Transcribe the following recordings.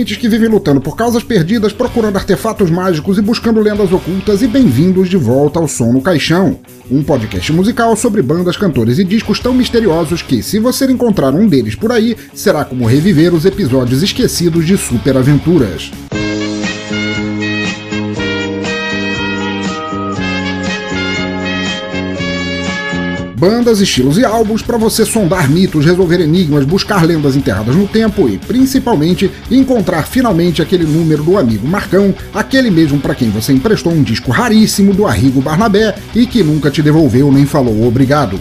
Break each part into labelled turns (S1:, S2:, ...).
S1: ouvintes que vivem lutando por causas perdidas, procurando artefatos mágicos e buscando lendas ocultas, e bem-vindos de volta ao Som no Caixão, um podcast musical sobre bandas, cantores e discos tão misteriosos que, se você encontrar um deles por aí, será como reviver os episódios esquecidos de Super Aventuras. Bandas, estilos e álbuns para você sondar mitos, resolver enigmas, buscar lendas enterradas no tempo e, principalmente, encontrar finalmente aquele número do amigo Marcão, aquele mesmo para quem você emprestou um disco raríssimo do Arrigo Barnabé e que nunca te devolveu nem falou obrigado.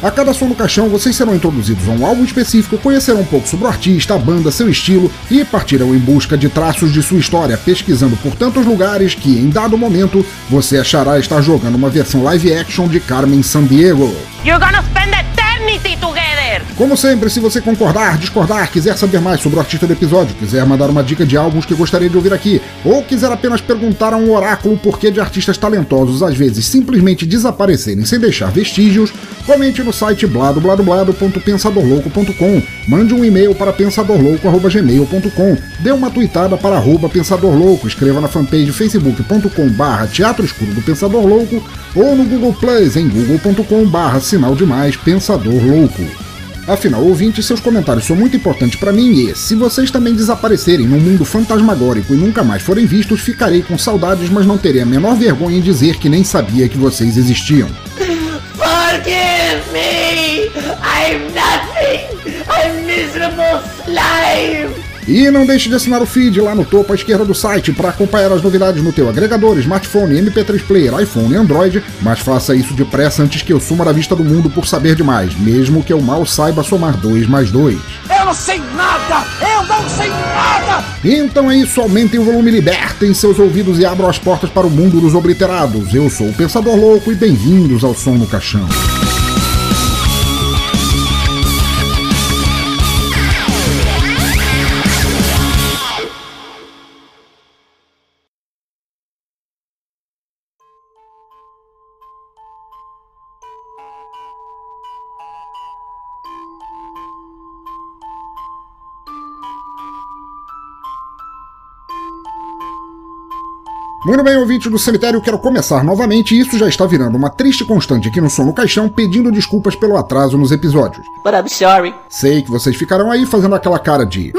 S1: A cada som no caixão, vocês serão introduzidos a um álbum específico, conhecerão um pouco sobre o artista, a banda, seu estilo e partirão em busca de traços de sua história, pesquisando por tantos lugares que, em dado momento, você achará estar jogando uma versão live action de Carmen Sandiego.
S2: You're gonna spend eternity together!
S1: Como sempre, se você concordar, discordar, quiser saber mais sobre o artista do episódio, quiser mandar uma dica de álbuns que gostaria de ouvir aqui, ou quiser apenas perguntar a um oráculo o porquê de artistas talentosos às vezes simplesmente desaparecerem sem deixar vestígios, comente no site bladobladoblado.pensadorlouco.com, mande um e-mail para pensadorlouco.gmail.com, dê uma tweetada para arroba pensadorlouco, escreva na fanpage facebook.com barra teatro escuro do Pensador Louco ou no Google Plus em google.com barra sinal de mais Pensador Louco. Afinal, ouvintes, seus comentários são muito importantes para mim e, se vocês também desaparecerem num mundo fantasmagórico e nunca mais forem vistos, ficarei com saudades, mas não terei a menor vergonha em dizer que nem sabia que vocês existiam.
S3: Forgive me! I'm nothing! I'm miserable slime!
S1: E não deixe de assinar o feed lá no topo à esquerda do site para acompanhar as novidades no teu agregador, smartphone, MP3 player, iPhone e Android, mas faça isso depressa antes que eu suma da vista do mundo por saber demais, mesmo que eu mal saiba somar 2 mais 2.
S4: Eu não sei nada! Eu não sei nada!
S1: Então é isso, aumentem o volume, libertem seus ouvidos e abram as portas para o mundo dos obliterados. Eu sou o Pensador Louco e bem-vindos ao Som no Caixão. Muito bem, ouvinte do cemitério, quero começar novamente e isso já está virando uma triste constante aqui no Som no Caixão, pedindo desculpas pelo atraso nos episódios.
S3: But I'm sorry.
S1: Sei que vocês ficarão aí fazendo aquela cara de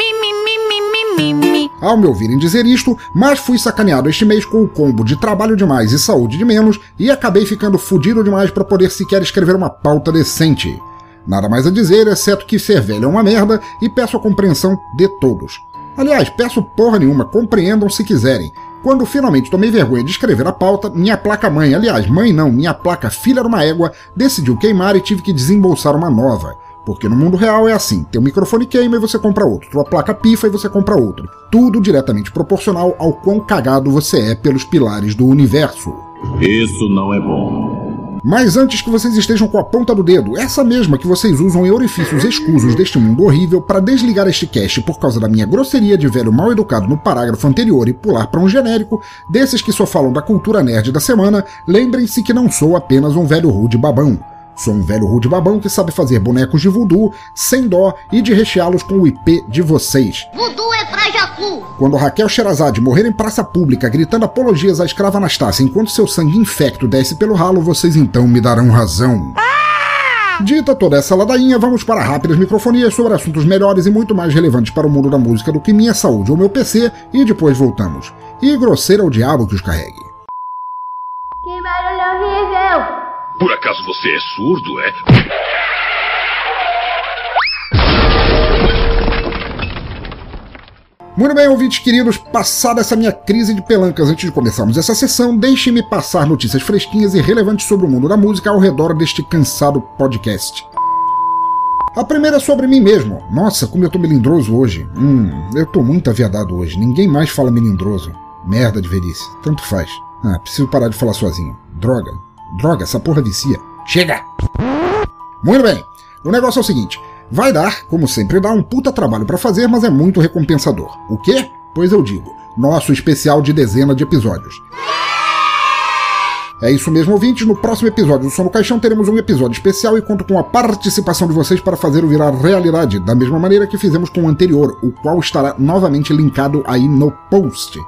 S1: ao me ouvirem dizer isto, mas fui sacaneado este mês com o combo de trabalho demais e saúde de menos e acabei ficando fudido demais para poder sequer escrever uma pauta decente. Nada mais a dizer, exceto que ser velho é uma merda e peço a compreensão de todos. Aliás, peço porra nenhuma, compreendam se quiserem. Quando finalmente tomei vergonha de escrever a pauta, minha placa-mãe, aliás, mãe não, minha placa filha de uma égua, decidiu queimar e tive que desembolsar uma nova. Porque no mundo real é assim: teu microfone queima e você compra outro, tua placa pifa e você compra outro. Tudo diretamente proporcional ao quão cagado você é pelos pilares do universo.
S5: Isso não é bom.
S1: Mas antes que vocês estejam com a ponta do dedo, essa mesma que vocês usam em orifícios escusos deste mundo horrível para desligar este cast por causa da minha grosseria de velho mal educado no parágrafo anterior e pular para um genérico, desses que só falam da cultura nerd da semana, lembrem-se que não sou apenas um velho rude babão. Sou um velho rude babão que sabe fazer bonecos de voodoo sem dó e de recheá-los com o IP de vocês.
S6: Voodoo é pra.
S1: Quando Raquel Sherazade morrer em praça pública gritando apologias à escrava Anastácia enquanto seu sangue infecto desce pelo ralo, vocês então me darão razão. Dita toda essa ladainha, vamos para rápidas microfonias sobre assuntos melhores e muito mais relevantes para o mundo da música do que minha saúde ou meu PC, e depois voltamos. E grosseira ao diabo que os carregue.
S6: Que barulho horrível.
S5: Por acaso você é surdo, é?
S1: Muito bem, ouvintes queridos, passada essa minha crise de pelancas antes de começarmos essa sessão, deixe-me passar notícias fresquinhas e relevantes sobre o mundo da música ao redor deste cansado podcast. A primeira é sobre mim mesmo. Nossa, como eu tô melindroso hoje. Hum, eu tô muito aviadado hoje. Ninguém mais fala melindroso. Merda de velhice. Tanto faz. Ah, preciso parar de falar sozinho. Droga. Droga, essa porra vicia. Chega! Muito bem. O negócio é o seguinte. Vai dar, como sempre dá, um puta trabalho para fazer, mas é muito recompensador. O quê? Pois eu digo. Nosso especial de dezena de episódios. É isso mesmo, ouvintes. No próximo episódio do Som no Caixão teremos um episódio especial e conto com a participação de vocês para fazer o virar realidade, da mesma maneira que fizemos com o anterior, o qual estará novamente linkado aí no post.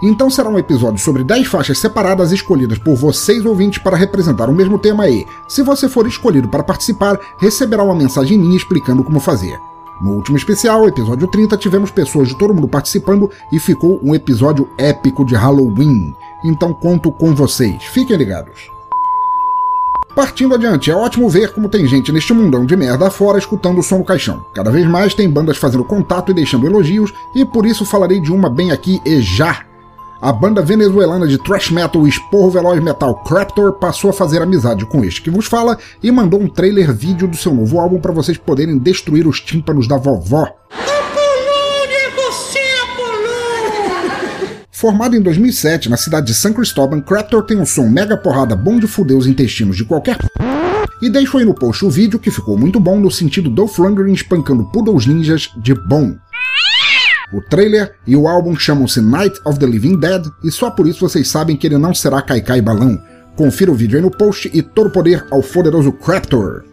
S1: Então será um episódio sobre 10 faixas separadas escolhidas por vocês ouvintes para representar o mesmo tema e, se você for escolhido para participar, receberá uma mensagem minha explicando como fazer. No último especial, episódio 30, tivemos pessoas de todo mundo participando e ficou um episódio épico de Halloween. Então conto com vocês, fiquem ligados. Partindo adiante, é ótimo ver como tem gente neste mundão de merda afora escutando o som no caixão. Cada vez mais tem bandas fazendo contato e deixando elogios, e por isso falarei de uma bem aqui e já. A banda venezuelana de thrash metal e esporro veloz metal Craptor passou a fazer amizade com este que vos fala e mandou um trailer vídeo do seu novo álbum para vocês poderem destruir os tímpanos da vovó. Formado em 2007 na cidade de San Cristóbal, Craptor tem um som mega porrada bom de fuder os intestinos de qualquer e deixo aí no post o vídeo que ficou muito bom no sentido Dolph Lundgren espancando poodles ninjas de bom. O trailer e o álbum chamam-se Night of the Living Dead e só por isso vocês sabem que ele não será caicai balão. Confira o vídeo aí no post e todo poder ao poderoso Craptor.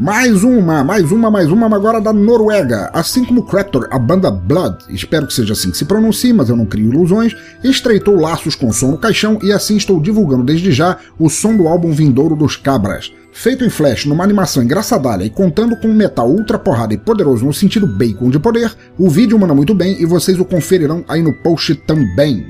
S1: Mais uma, mais uma, mais uma agora da Noruega. Assim como Craptor, a banda Blood, espero que seja assim que se pronuncie, mas eu não crio ilusões, estreitou laços com som no caixão e assim estou divulgando desde já o som do álbum vindouro dos Cabras. Feito em flash numa animação engraçadalha e contando com um metal ultra porrada e poderoso no sentido bacon de poder, o vídeo manda muito bem e vocês o conferirão aí no post também.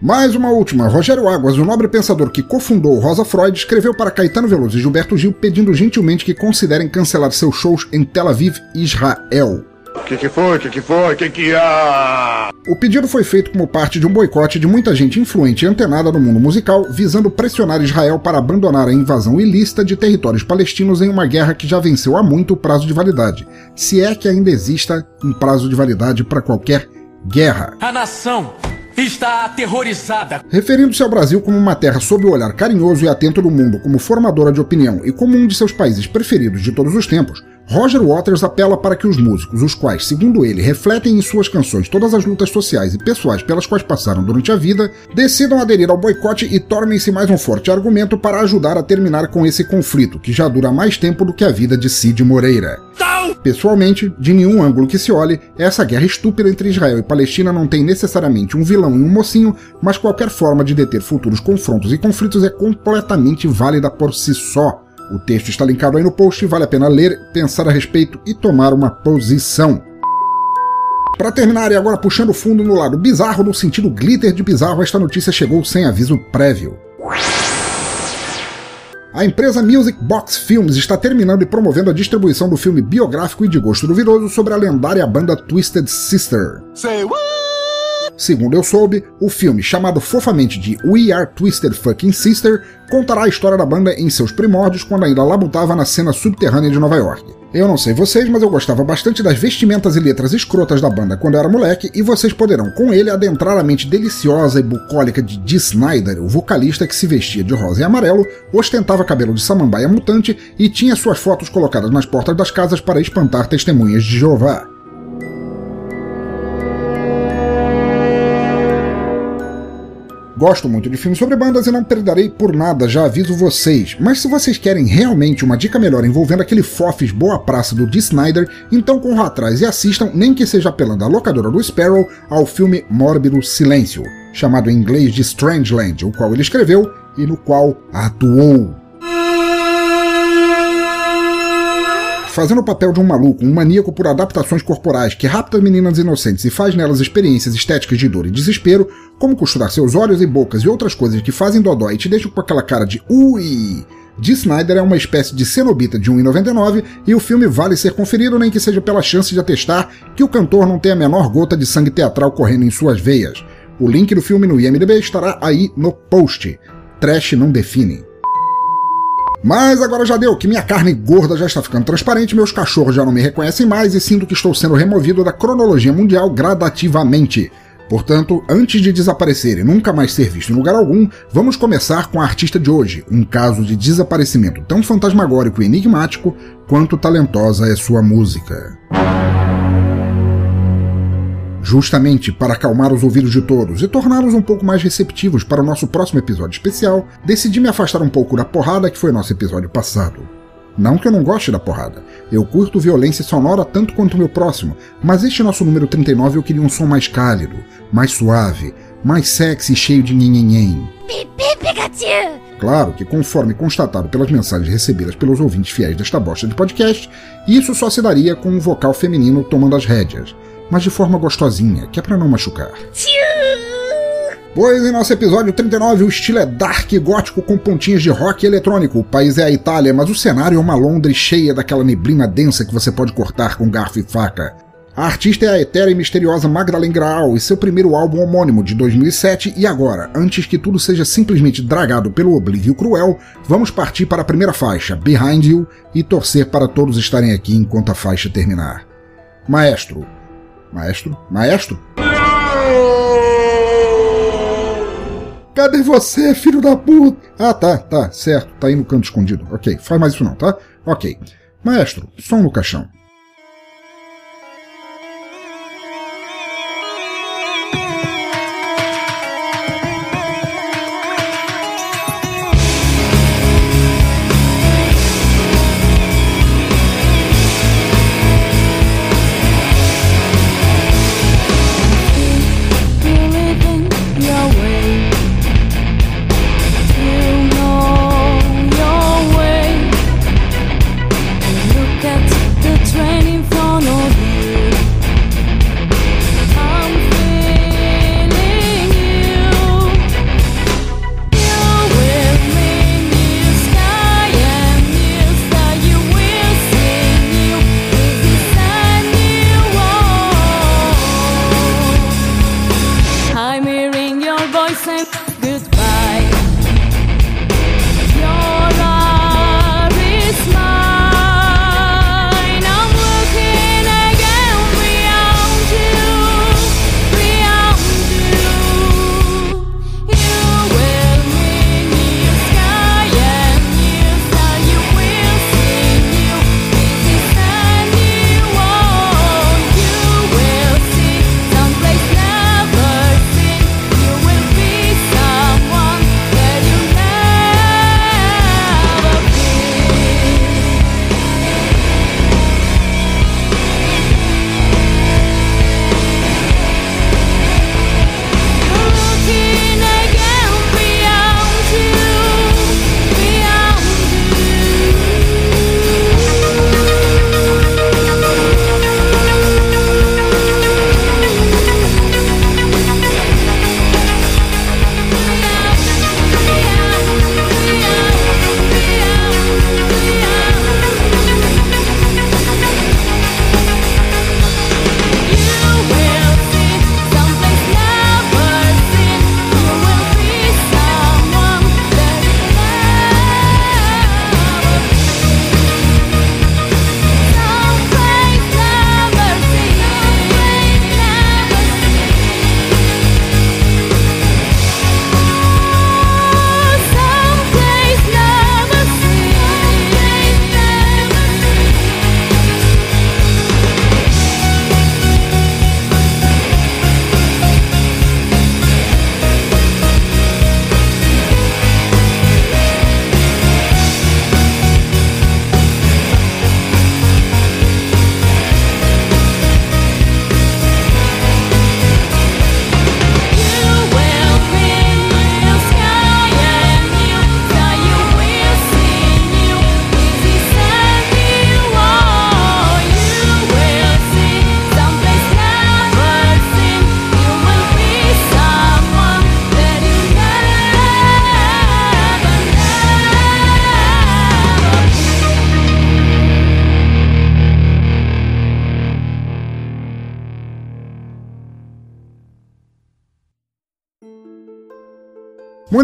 S1: Mais uma última. Rogério Águas, o nobre pensador que cofundou Rosa Freud, escreveu para Caetano Veloso e Gilberto Gil pedindo gentilmente que considerem cancelar seus shows em Tel Aviv, Israel.
S7: O que, que foi? O que, que foi? O que, que há?
S1: O pedido foi feito como parte de um boicote de muita gente influente e antenada no mundo musical, visando pressionar Israel para abandonar a invasão ilícita de territórios palestinos em uma guerra que já venceu há muito o prazo de validade, se é que ainda exista um prazo de validade para qualquer guerra.
S8: A nação está aterrorizada.
S1: Referindo-se ao Brasil como uma terra sob o olhar carinhoso e atento do mundo, como formadora de opinião e como um de seus países preferidos de todos os tempos, Roger Waters apela para que os músicos, os quais, segundo ele, refletem em suas canções todas as lutas sociais e pessoais pelas quais passaram durante a vida, decidam aderir ao boicote e tornem-se mais um forte argumento para ajudar a terminar com esse conflito, que já dura mais tempo do que a vida de Cid Moreira. Pessoalmente, de nenhum ângulo que se olhe, essa guerra estúpida entre Israel e Palestina não tem necessariamente um vilão e um mocinho, mas qualquer forma de deter futuros confrontos e conflitos é completamente válida por si só. O texto está linkado aí no post, vale a pena ler, pensar a respeito e tomar uma posição. Para terminar, e agora puxando fundo no lado bizarro, no sentido glitter de bizarro, esta notícia chegou sem aviso prévio. A empresa Music Box Films está terminando e promovendo a distribuição do filme biográfico e de gosto duvidoso sobre a lendária banda Twisted Sister.
S4: Say what?
S1: Segundo eu soube, o filme, chamado fofamente de We Are Twisted Fucking Sister, contará a história da banda em seus primórdios quando ainda labutava na cena subterrânea de Nova York. Eu não sei vocês, mas eu gostava bastante das vestimentas e letras escrotas da banda quando eu era moleque, e vocês poderão com ele adentrar a mente deliciosa e bucólica de Dee Snyder, o vocalista que se vestia de rosa e amarelo, ostentava cabelo de samambaia mutante e tinha suas fotos colocadas nas portas das casas para espantar testemunhas de Jeová. Gosto muito de filmes sobre bandas e não perderei por nada, já aviso vocês. Mas se vocês querem realmente uma dica melhor envolvendo aquele fofes boa praça do Dee Snyder, então corram atrás e assistam, nem que seja apelando à locadora do Sparrow, ao filme Mórbido Silêncio, chamado em inglês de Strangeland, o qual ele escreveu e no qual atuou. fazendo o papel de um maluco, um maníaco por adaptações corporais que rapta meninas inocentes e faz nelas experiências estéticas de dor e desespero, como costurar seus olhos e bocas e outras coisas que fazem dodó e te deixam com aquela cara de ui. Dee Snyder é uma espécie de cenobita de 1,99 e o filme vale ser conferido nem que seja pela chance de atestar que o cantor não tem a menor gota de sangue teatral correndo em suas veias. O link do filme no IMDb estará aí no post. Trash não define. Mas agora já deu, que minha carne gorda já está ficando transparente, meus cachorros já não me reconhecem mais e sinto que estou sendo removido da cronologia mundial gradativamente. Portanto, antes de desaparecer e nunca mais ser visto em lugar algum, vamos começar com a artista de hoje, um caso de desaparecimento tão fantasmagórico e enigmático quanto talentosa é sua música. Justamente para acalmar os ouvidos de todos e torná-los um pouco mais receptivos para o nosso próximo episódio especial, decidi me afastar um pouco da porrada que foi nosso episódio passado. Não que eu não goste da porrada, eu curto violência sonora tanto quanto o meu próximo, mas este nosso número 39 eu queria um som mais cálido, mais suave, mais sexy e cheio de nhenhenhen.
S6: Pipi, Pikachu!
S1: Claro que, conforme constatado pelas mensagens recebidas pelos ouvintes fiéis desta bosta de podcast, isso só se daria com um vocal feminino tomando as rédeas mas de forma gostosinha, que é para não machucar. Pois em nosso episódio 39 o estilo é dark gótico com pontinhas de rock eletrônico. O país é a Itália, mas o cenário é uma Londres cheia daquela neblina densa que você pode cortar com garfo e faca. A artista é a etérea e misteriosa Magdalene Graal e seu primeiro álbum homônimo de 2007 e agora, antes que tudo seja simplesmente dragado pelo oblívio cruel, vamos partir para a primeira faixa, Behind You, e torcer para todos estarem aqui enquanto a faixa terminar. Maestro, Maestro? Maestro? Cadê você, filho da puta? Ah, tá, tá, certo, tá aí no canto escondido. Ok, faz mais isso não, tá? Ok. Maestro, som no caixão.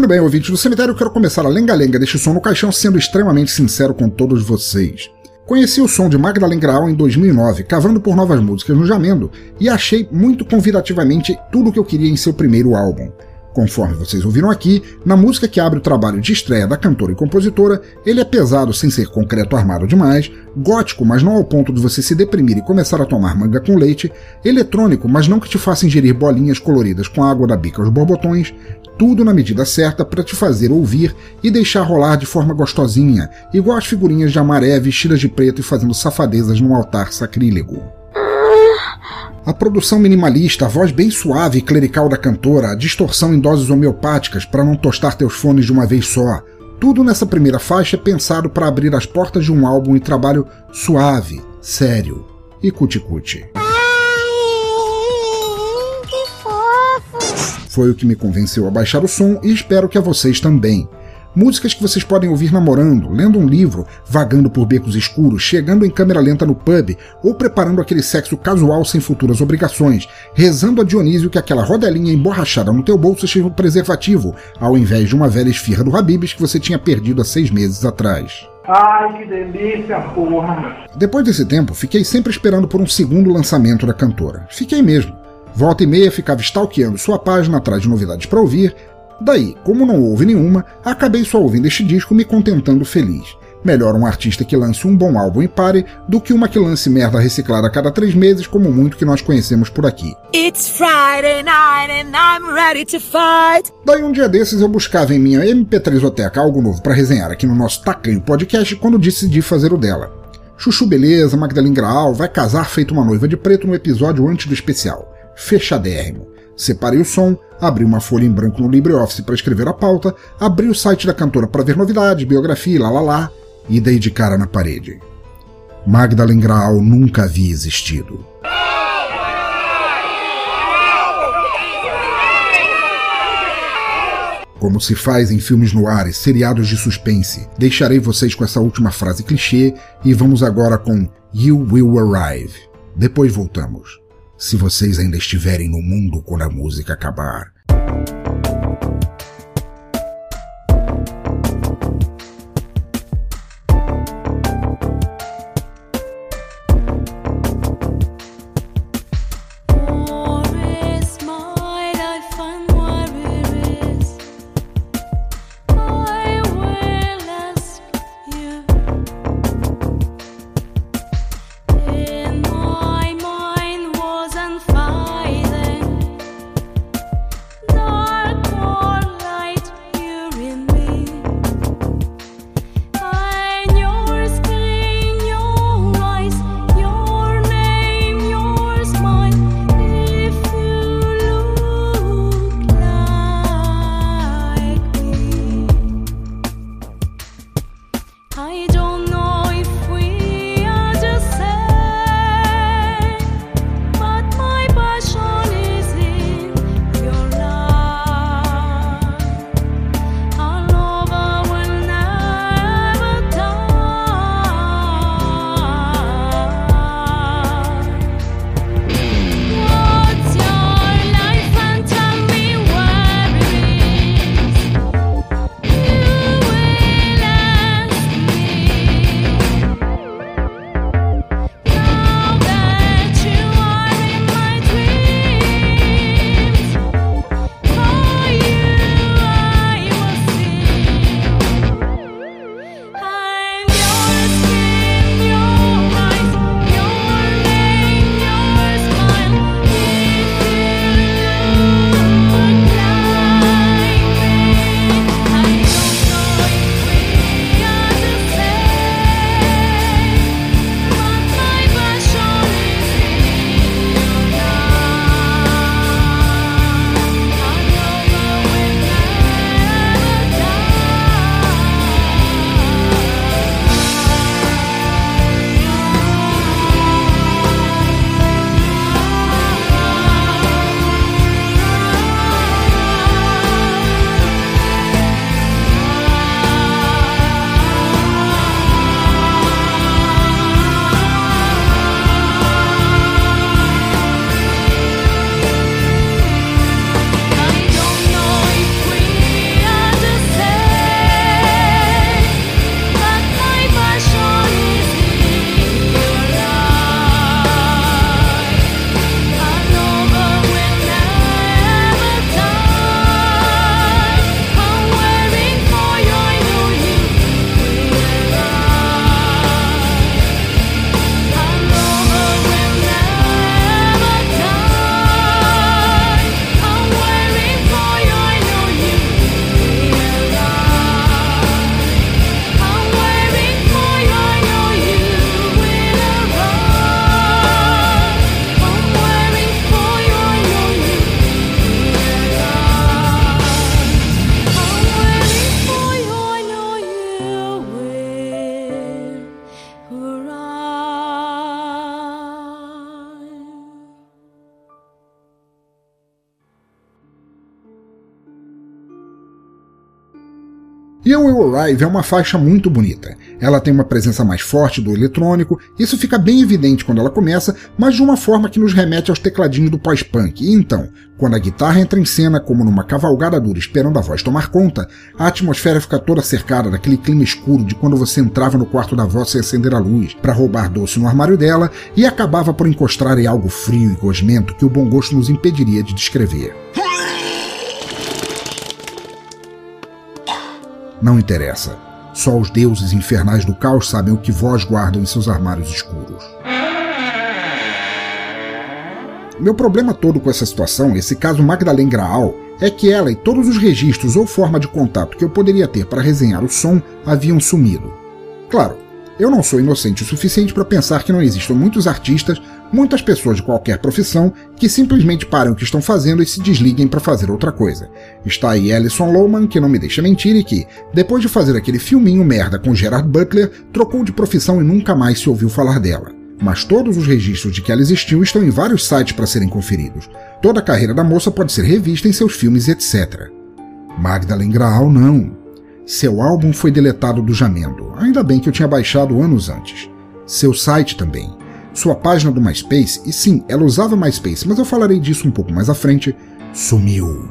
S1: Muito bem, ouvintes do cemitério, quero começar a lenga-lenga deste som no caixão sendo extremamente sincero com todos vocês. Conheci o som de Magdalene Grau em 2009, cavando por novas músicas no Jamendo, e achei muito convidativamente tudo o que eu queria em seu primeiro álbum. Conforme vocês ouviram aqui, na música que abre o trabalho de estreia da cantora e compositora, ele é pesado sem ser concreto armado demais, gótico, mas não ao ponto de você se deprimir e começar a tomar manga com leite, eletrônico, mas não que te faça ingerir bolinhas coloridas com água da bica aos borbotões, tudo na medida certa para te fazer ouvir e deixar rolar de forma gostosinha, igual as figurinhas de amaré vestidas de preto e fazendo safadezas num altar sacrílego. A produção minimalista, a voz bem suave e clerical da cantora, a distorção em doses homeopáticas para não tostar teus fones de uma vez só. Tudo nessa primeira faixa é pensado para abrir as portas de um álbum e trabalho suave, sério e cuticute. Foi o que me convenceu a baixar o som e espero que a vocês também. Músicas que vocês podem ouvir namorando, lendo um livro, vagando por becos escuros, chegando em câmera lenta no pub ou preparando aquele sexo casual sem futuras obrigações, rezando a Dionísio que aquela rodelinha emborrachada no teu bolso seja um preservativo, ao invés de uma velha esfirra do Habibs que você tinha perdido há seis meses atrás.
S9: Ai, que delícia, porra!
S1: Depois desse tempo, fiquei sempre esperando por um segundo lançamento da cantora. Fiquei mesmo. Volta e meia ficava stalkeando sua página atrás de novidades para ouvir, Daí, como não houve nenhuma, acabei só ouvindo este disco me contentando feliz. Melhor um artista que lance um bom álbum e pare do que uma que lance merda reciclada a cada três meses, como muito que nós conhecemos por aqui.
S10: It's Friday night and I'm ready to fight.
S1: Daí um dia desses eu buscava em minha MP3oteca algo novo para resenhar aqui no nosso tacanho podcast quando decidi fazer o dela. Chuchu Beleza, Magdalene Graal, vai casar feito uma noiva de preto no episódio antes do especial. Fechadérrimo. Separei o som, abri uma folha em branco no LibreOffice para escrever a pauta, abri o site da cantora para ver novidades, biografia, lá lá lá, e dei de cara na parede. Magdalene Graal nunca havia existido. Como se faz em filmes no ar e seriados de suspense, deixarei vocês com essa última frase clichê e vamos agora com You Will Arrive. Depois voltamos se vocês ainda estiverem no mundo quando a música acabar. E Will Arrive é uma faixa muito bonita. Ela tem uma presença mais forte do eletrônico, isso fica bem evidente quando ela começa, mas de uma forma que nos remete aos tecladinhos do pós-punk. E então, quando a guitarra entra em cena como numa cavalgada dura esperando a voz tomar conta, a atmosfera fica toda cercada daquele clima escuro de quando você entrava no quarto da voz sem acender a luz para roubar doce no armário dela e acabava por encostar em algo frio e gosmento que o bom gosto nos impediria de descrever. Não interessa. Só os deuses infernais do caos sabem o que vós guardam em seus armários escuros. Meu problema todo com essa situação, esse caso Magdalene Graal, é que ela e todos os registros ou forma de contato que eu poderia ter para resenhar o som haviam sumido. Claro, eu não sou inocente o suficiente para pensar que não existam muitos artistas, muitas pessoas de qualquer profissão, que simplesmente parem o que estão fazendo e se desliguem para fazer outra coisa. Está aí Alison Lohman, que não me deixa mentir e que, depois de fazer aquele filminho merda com Gerard Butler, trocou de profissão e nunca mais se ouviu falar dela mas todos os registros de que ela existiu estão em vários sites para serem conferidos. Toda a carreira da moça pode ser revista em seus filmes etc. Magdalene Graal não. Seu álbum foi deletado do Jamendo, ainda bem que eu tinha baixado anos antes. Seu site também. Sua página do MySpace, e sim, ela usava MySpace, mas eu falarei disso um pouco mais à frente, sumiu.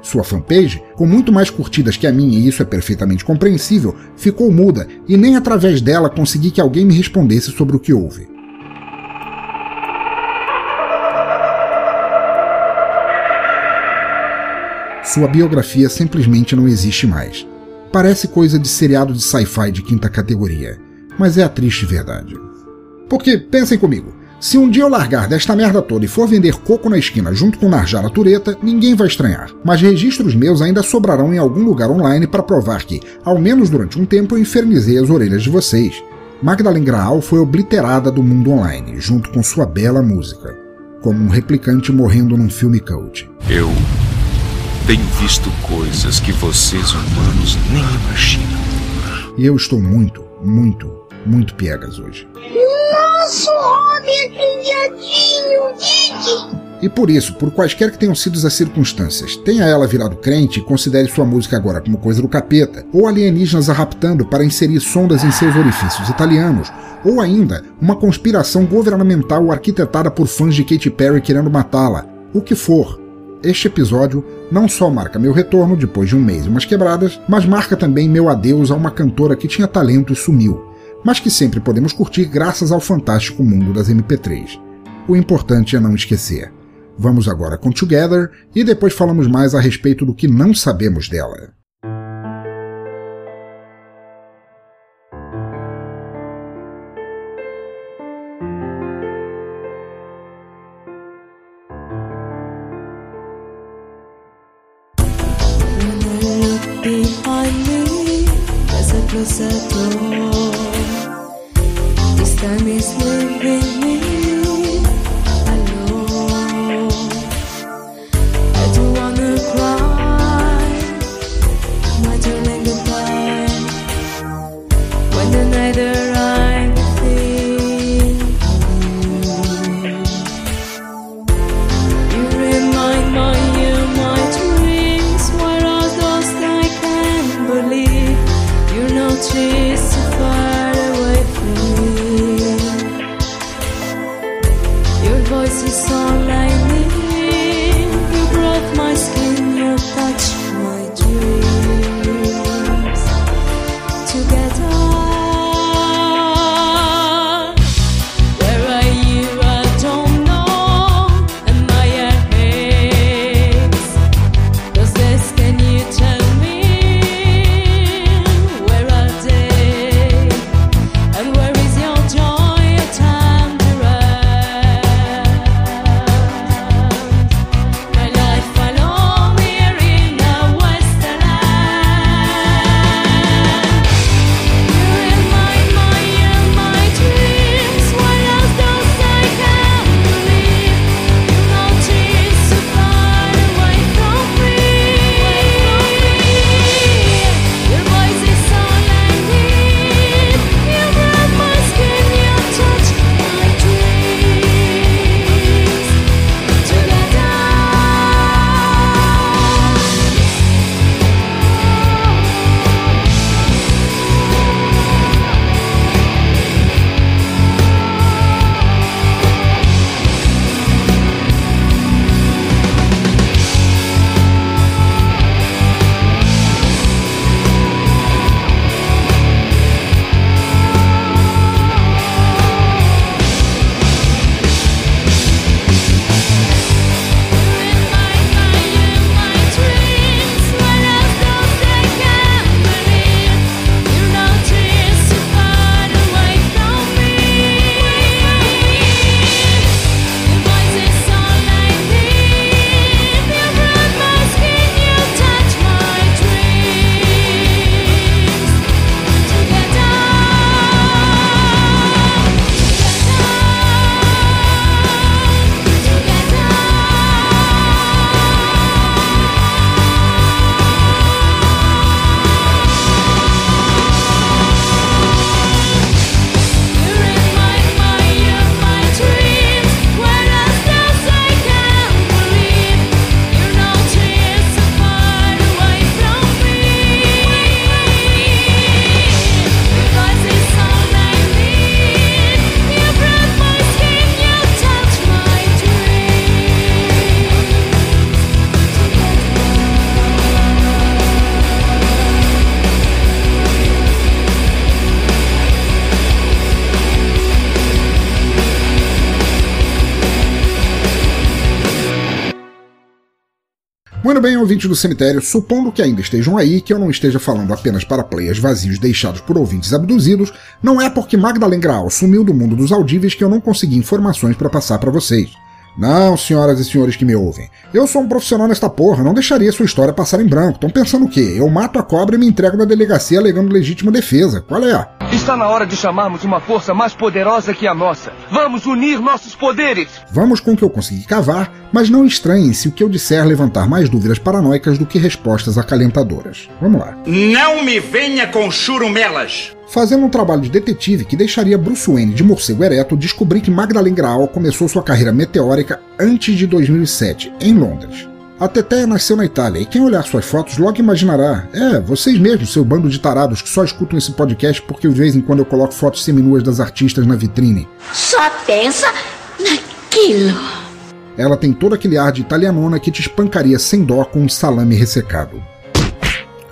S1: Sua fanpage, com muito mais curtidas que a minha, e isso é perfeitamente compreensível, ficou muda e nem através dela consegui que alguém me respondesse sobre o que houve. Sua biografia simplesmente não existe mais. Parece coisa de seriado de sci-fi de quinta categoria, mas é a triste verdade. Porque, pensem comigo, se um dia eu largar desta merda toda e for vender coco na esquina junto com Narjara Tureta, ninguém vai estranhar. Mas registros meus ainda sobrarão em algum lugar online para provar que, ao menos durante um tempo, eu infernizei as orelhas de vocês. Magdalene Graal foi obliterada do mundo online, junto com sua bela música, como um replicante morrendo num filme cult.
S11: Eu tenho visto coisas que vocês humanos nem imaginam.
S1: E eu estou muito, muito, muito piegas hoje.
S6: Dick!
S1: E por isso, por quaisquer que tenham sido as circunstâncias, tenha ela virado crente e considere sua música agora como coisa do capeta, ou alienígenas a raptando para inserir sondas em seus orifícios italianos, ou ainda uma conspiração governamental arquitetada por fãs de Katy Perry querendo matá-la, o que for, este episódio não só marca meu retorno depois de um mês e umas quebradas, mas marca também meu adeus a uma cantora que tinha talento e sumiu, mas que sempre podemos curtir graças ao fantástico mundo das MP3. O importante é não esquecer. Vamos agora com Together e depois falamos mais a respeito do que não sabemos dela. Ouvintes do cemitério, supondo que ainda estejam aí, que eu não esteja falando apenas para players vazios deixados por ouvintes abduzidos, não é porque Magdalene Graal sumiu do mundo dos audíveis que eu não consegui informações para passar para vocês. Não, senhoras e senhores que me ouvem. Eu sou um profissional nesta porra, não deixaria sua história passar em branco. Estão pensando o quê? Eu mato a cobra e me entrego na delegacia alegando legítima defesa. Qual é?
S4: Está na hora de chamarmos uma força mais poderosa que a nossa. Vamos unir nossos poderes.
S1: Vamos com o que eu consegui cavar, mas não estranhem se o que eu disser levantar mais dúvidas paranoicas do que respostas acalentadoras. Vamos lá.
S12: Não me venha com churumelas!
S1: Fazendo um trabalho de detetive que deixaria Bruce Wayne de morcego ereto, descobri que Magdalene Graal começou sua carreira meteórica antes de 2007, em Londres. A Teteia nasceu na Itália e quem olhar suas fotos logo imaginará: é, vocês mesmos, seu bando de tarados que só escutam esse podcast porque de vez em quando eu coloco fotos seminuas das artistas na vitrine.
S6: Só pensa naquilo.
S1: Ela tem todo aquele ar de italianona que te espancaria sem dó com um salame ressecado.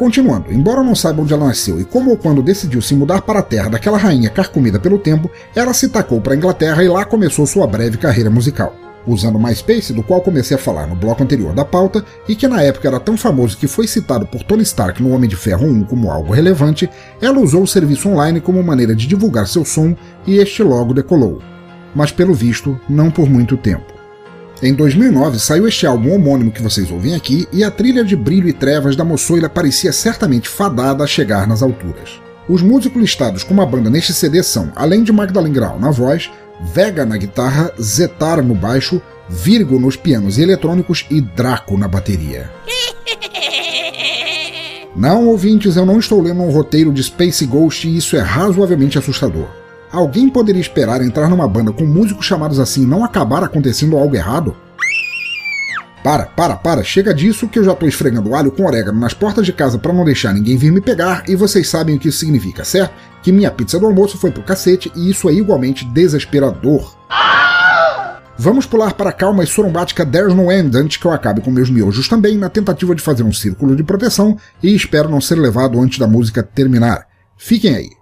S1: Continuando, embora não saiba onde ela nasceu e como ou quando decidiu se mudar para a terra daquela rainha carcomida pelo tempo, ela se tacou para a Inglaterra e lá começou sua breve carreira musical. Usando o MySpace, do qual comecei a falar no bloco anterior da pauta, e que na época era tão famoso que foi citado por Tony Stark no Homem de Ferro 1 como algo relevante, ela usou o serviço online como maneira de divulgar seu som e este logo decolou. Mas pelo visto, não por muito tempo. Em 2009 saiu este álbum homônimo que vocês ouvem aqui e a trilha de brilho e trevas da moçoila parecia certamente fadada a chegar nas alturas. Os músicos listados como a banda neste CD são, além de Magdalene Grau na voz, Vega na guitarra, Zetar no baixo, Virgo nos pianos e eletrônicos e Draco na bateria. Não, ouvintes, eu não estou lendo um roteiro de Space Ghost e isso é razoavelmente assustador. Alguém poderia esperar entrar numa banda com músicos chamados assim e não acabar acontecendo algo errado? Para, para, para, chega disso que eu já tô esfregando alho com orégano nas portas de casa para não deixar ninguém vir me pegar e vocês sabem o que isso significa, certo? Que minha pizza do almoço foi pro cacete e isso é igualmente desesperador. Vamos pular para a calma e sorumbática There's No End antes que eu acabe com meus miojos também, na tentativa de fazer um círculo de proteção e espero não ser levado antes da música terminar. Fiquem aí.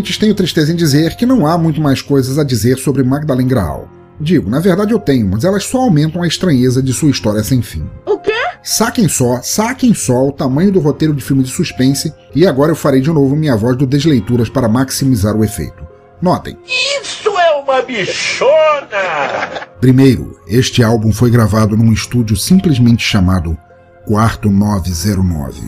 S1: Ouvintes, tenho tristeza em dizer que não há muito mais coisas a dizer sobre Magdalene Graal. Digo, na verdade eu tenho, mas elas só aumentam a estranheza de sua história sem fim.
S6: O quê?
S1: Saquem só, saquem só o tamanho do roteiro de filme de suspense, e agora eu farei de novo minha voz do Desleituras para maximizar o efeito. Notem.
S7: Isso é uma bichona!
S1: Primeiro, este álbum foi gravado num estúdio simplesmente chamado Quarto 909.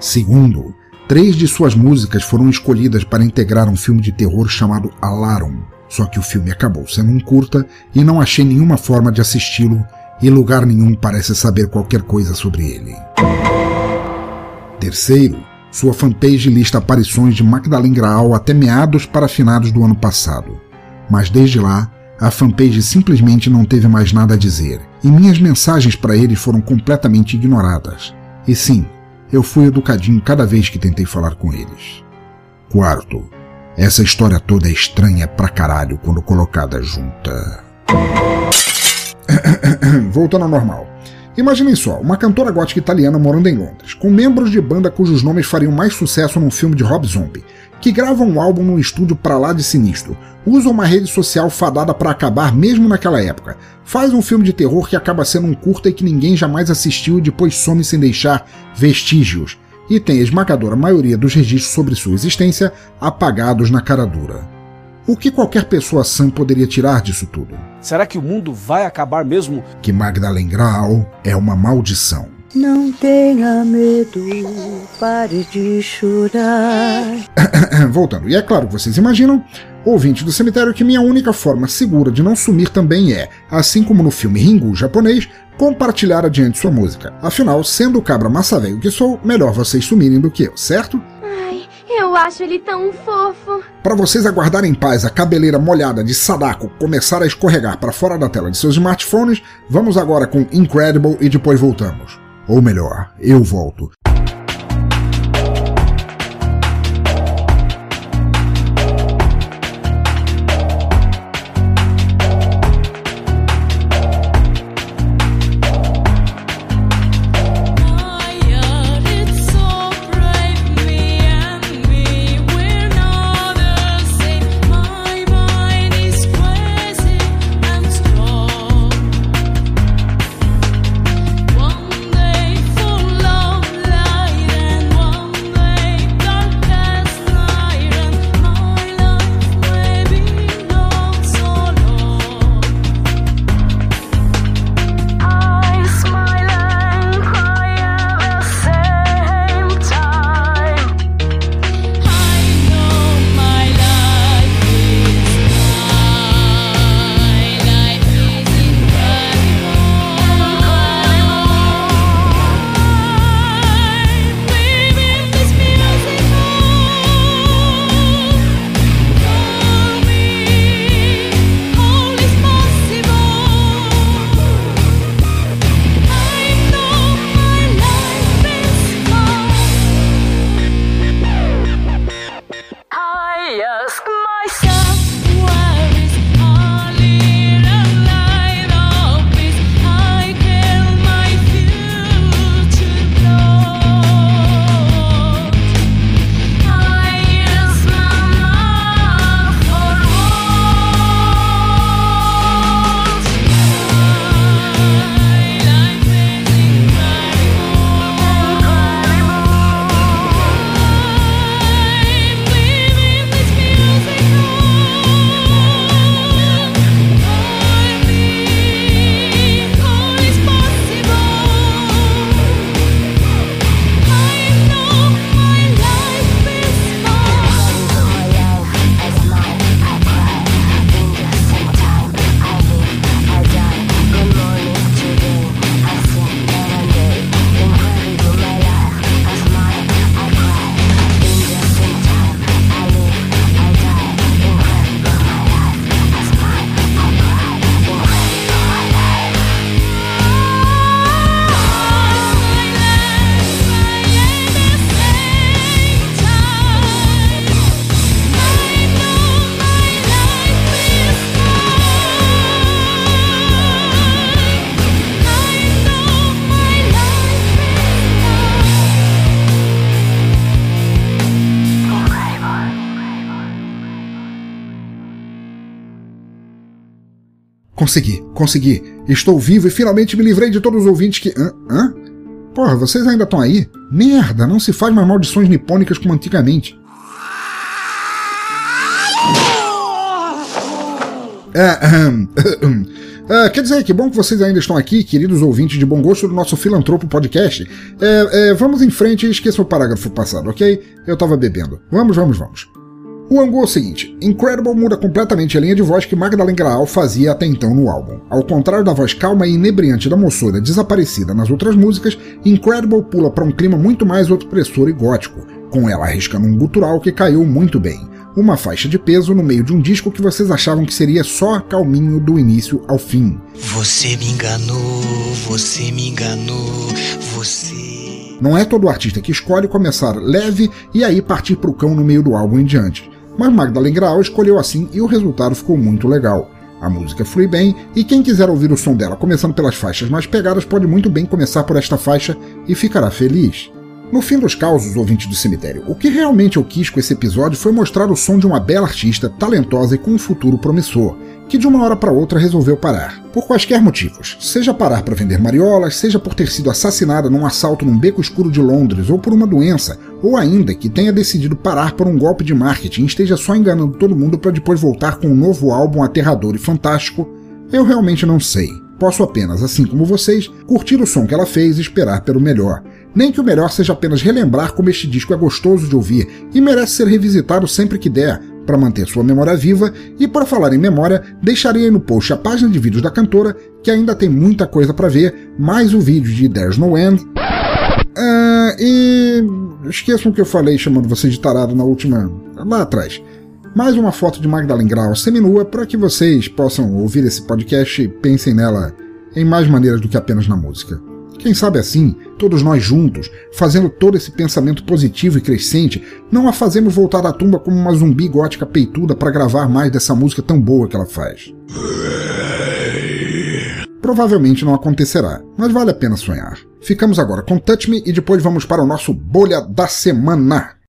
S1: Segundo, três de suas músicas foram escolhidas para integrar um filme de terror chamado Alarum. Só que o filme acabou sendo um curta e não achei nenhuma forma de assisti-lo e lugar nenhum parece saber qualquer coisa sobre ele. Terceiro, sua fanpage lista aparições de Magdalene Graal até meados para finados do ano passado. Mas desde lá, a fanpage simplesmente não teve mais nada a dizer, e minhas mensagens para eles foram completamente ignoradas. E sim, eu fui educadinho cada vez que tentei falar com eles. Quarto, essa história toda é estranha pra caralho quando colocada junta. Voltando ao normal. Imaginem só, uma cantora gótica italiana morando em Londres, com membros de banda cujos nomes fariam mais sucesso num filme de Rob Zombie, que grava um álbum num estúdio pra lá de sinistro, usa uma rede social fadada para acabar mesmo naquela época, faz um filme de terror que acaba sendo um curta e que ninguém jamais assistiu e depois some sem deixar vestígios, e tem a esmagadora maioria dos registros sobre sua existência apagados na cara dura. O que qualquer pessoa sã poderia tirar disso tudo?
S13: Será que o mundo vai acabar mesmo?
S1: Que Magdalene Graal é uma maldição.
S14: Não tenha medo, pare de chorar.
S1: Voltando, e é claro que vocês imaginam, ouvinte do cemitério, que minha única forma segura de não sumir também é, assim como no filme Ringu japonês, compartilhar adiante sua música. Afinal, sendo o cabra massa velho que sou, melhor vocês sumirem do que eu, certo?
S15: Eu acho ele tão fofo.
S1: Para vocês aguardarem em paz a cabeleira molhada de Sadako começar a escorregar para fora da tela de seus smartphones, vamos agora com Incredible e depois voltamos. Ou melhor, eu volto. Consegui. Estou vivo e finalmente me livrei de todos os ouvintes que. Hã? Hã? Porra, vocês ainda estão aí? Merda, não se faz mais maldições nipônicas como antigamente. É, é, quer dizer, que bom que vocês ainda estão aqui, queridos ouvintes de bom gosto do nosso Filantropo Podcast. É, é, vamos em frente e esqueça o parágrafo passado, ok? Eu tava bebendo. Vamos, vamos, vamos. O ângulo é o seguinte: Incredible muda completamente a linha de voz que Magdalene Graal fazia até então no álbum. Ao contrário da voz calma e inebriante da moçoura desaparecida nas outras músicas, Incredible pula para um clima muito mais opressor e gótico, com ela arriscando um gutural que caiu muito bem uma faixa de peso no meio de um disco que vocês achavam que seria só calminho do início ao fim.
S16: Você me enganou, você me enganou, você.
S1: Não é todo artista que escolhe começar leve e aí partir pro cão no meio do álbum em diante. Mas Magdalene Grau escolheu assim e o resultado ficou muito legal. A música flui bem e quem quiser ouvir o som dela começando pelas faixas mais pegadas pode muito bem começar por esta faixa e ficará feliz. No fim dos causos, ouvinte do cemitério, o que realmente eu quis com esse episódio foi mostrar o som de uma bela artista, talentosa e com um futuro promissor, que de uma hora para outra resolveu parar. Por quaisquer motivos, seja parar para vender mariolas, seja por ter sido assassinada num assalto num beco escuro de Londres, ou por uma doença, ou ainda que tenha decidido parar por um golpe de marketing e esteja só enganando todo mundo para depois voltar com um novo álbum aterrador e fantástico, eu realmente não sei. Posso apenas, assim como vocês, curtir o som que ela fez e esperar pelo melhor. Nem que o melhor seja apenas relembrar como este disco é gostoso de ouvir e merece ser revisitado sempre que der, para manter sua memória viva, e para falar em memória, deixarei no post a página de vídeos da cantora, que ainda tem muita coisa para ver, mais o vídeo de There's No End. Uh, e esqueçam o que eu falei chamando você de tarado na última. lá atrás. Mais uma foto de Magdalene Grau seminua para que vocês possam ouvir esse podcast e pensem nela em mais maneiras do que apenas na música. Quem sabe assim, todos nós juntos, fazendo todo esse pensamento positivo e crescente, não a fazemos voltar da tumba como uma zumbi gótica peituda para gravar mais dessa música tão boa que ela faz. Provavelmente não acontecerá, mas vale a pena sonhar. Ficamos agora com Touch Me e depois vamos para o nosso Bolha da Semana.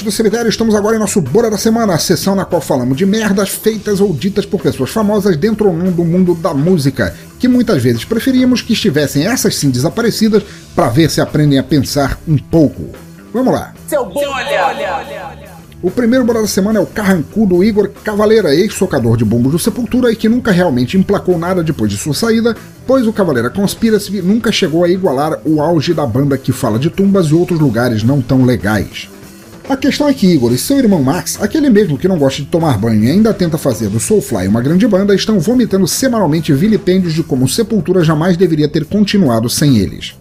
S1: Ok, ouvinte do cemitério, estamos agora em nosso Bora da Semana, a sessão na qual falamos de merdas feitas ou ditas por pessoas famosas dentro ou não do mundo da música, que muitas vezes preferíamos que estivessem essas sim desaparecidas para ver se aprendem a pensar um pouco. Vamos lá.
S3: Seu bolha!
S1: O primeiro Bora da Semana é o carrancudo Igor Cavaleira, ex-socador de bombos do Sepultura e que nunca realmente emplacou nada depois de sua saída, pois o Cavaleira Conspiracy nunca chegou a igualar o auge da banda que fala de tumbas e outros lugares não tão legais. A questão é que Igor e seu irmão Max, aquele mesmo que não gosta de tomar banho e ainda tenta fazer do Soulfly uma grande banda, estão vomitando semanalmente vilipêndios de como Sepultura jamais deveria ter continuado sem eles.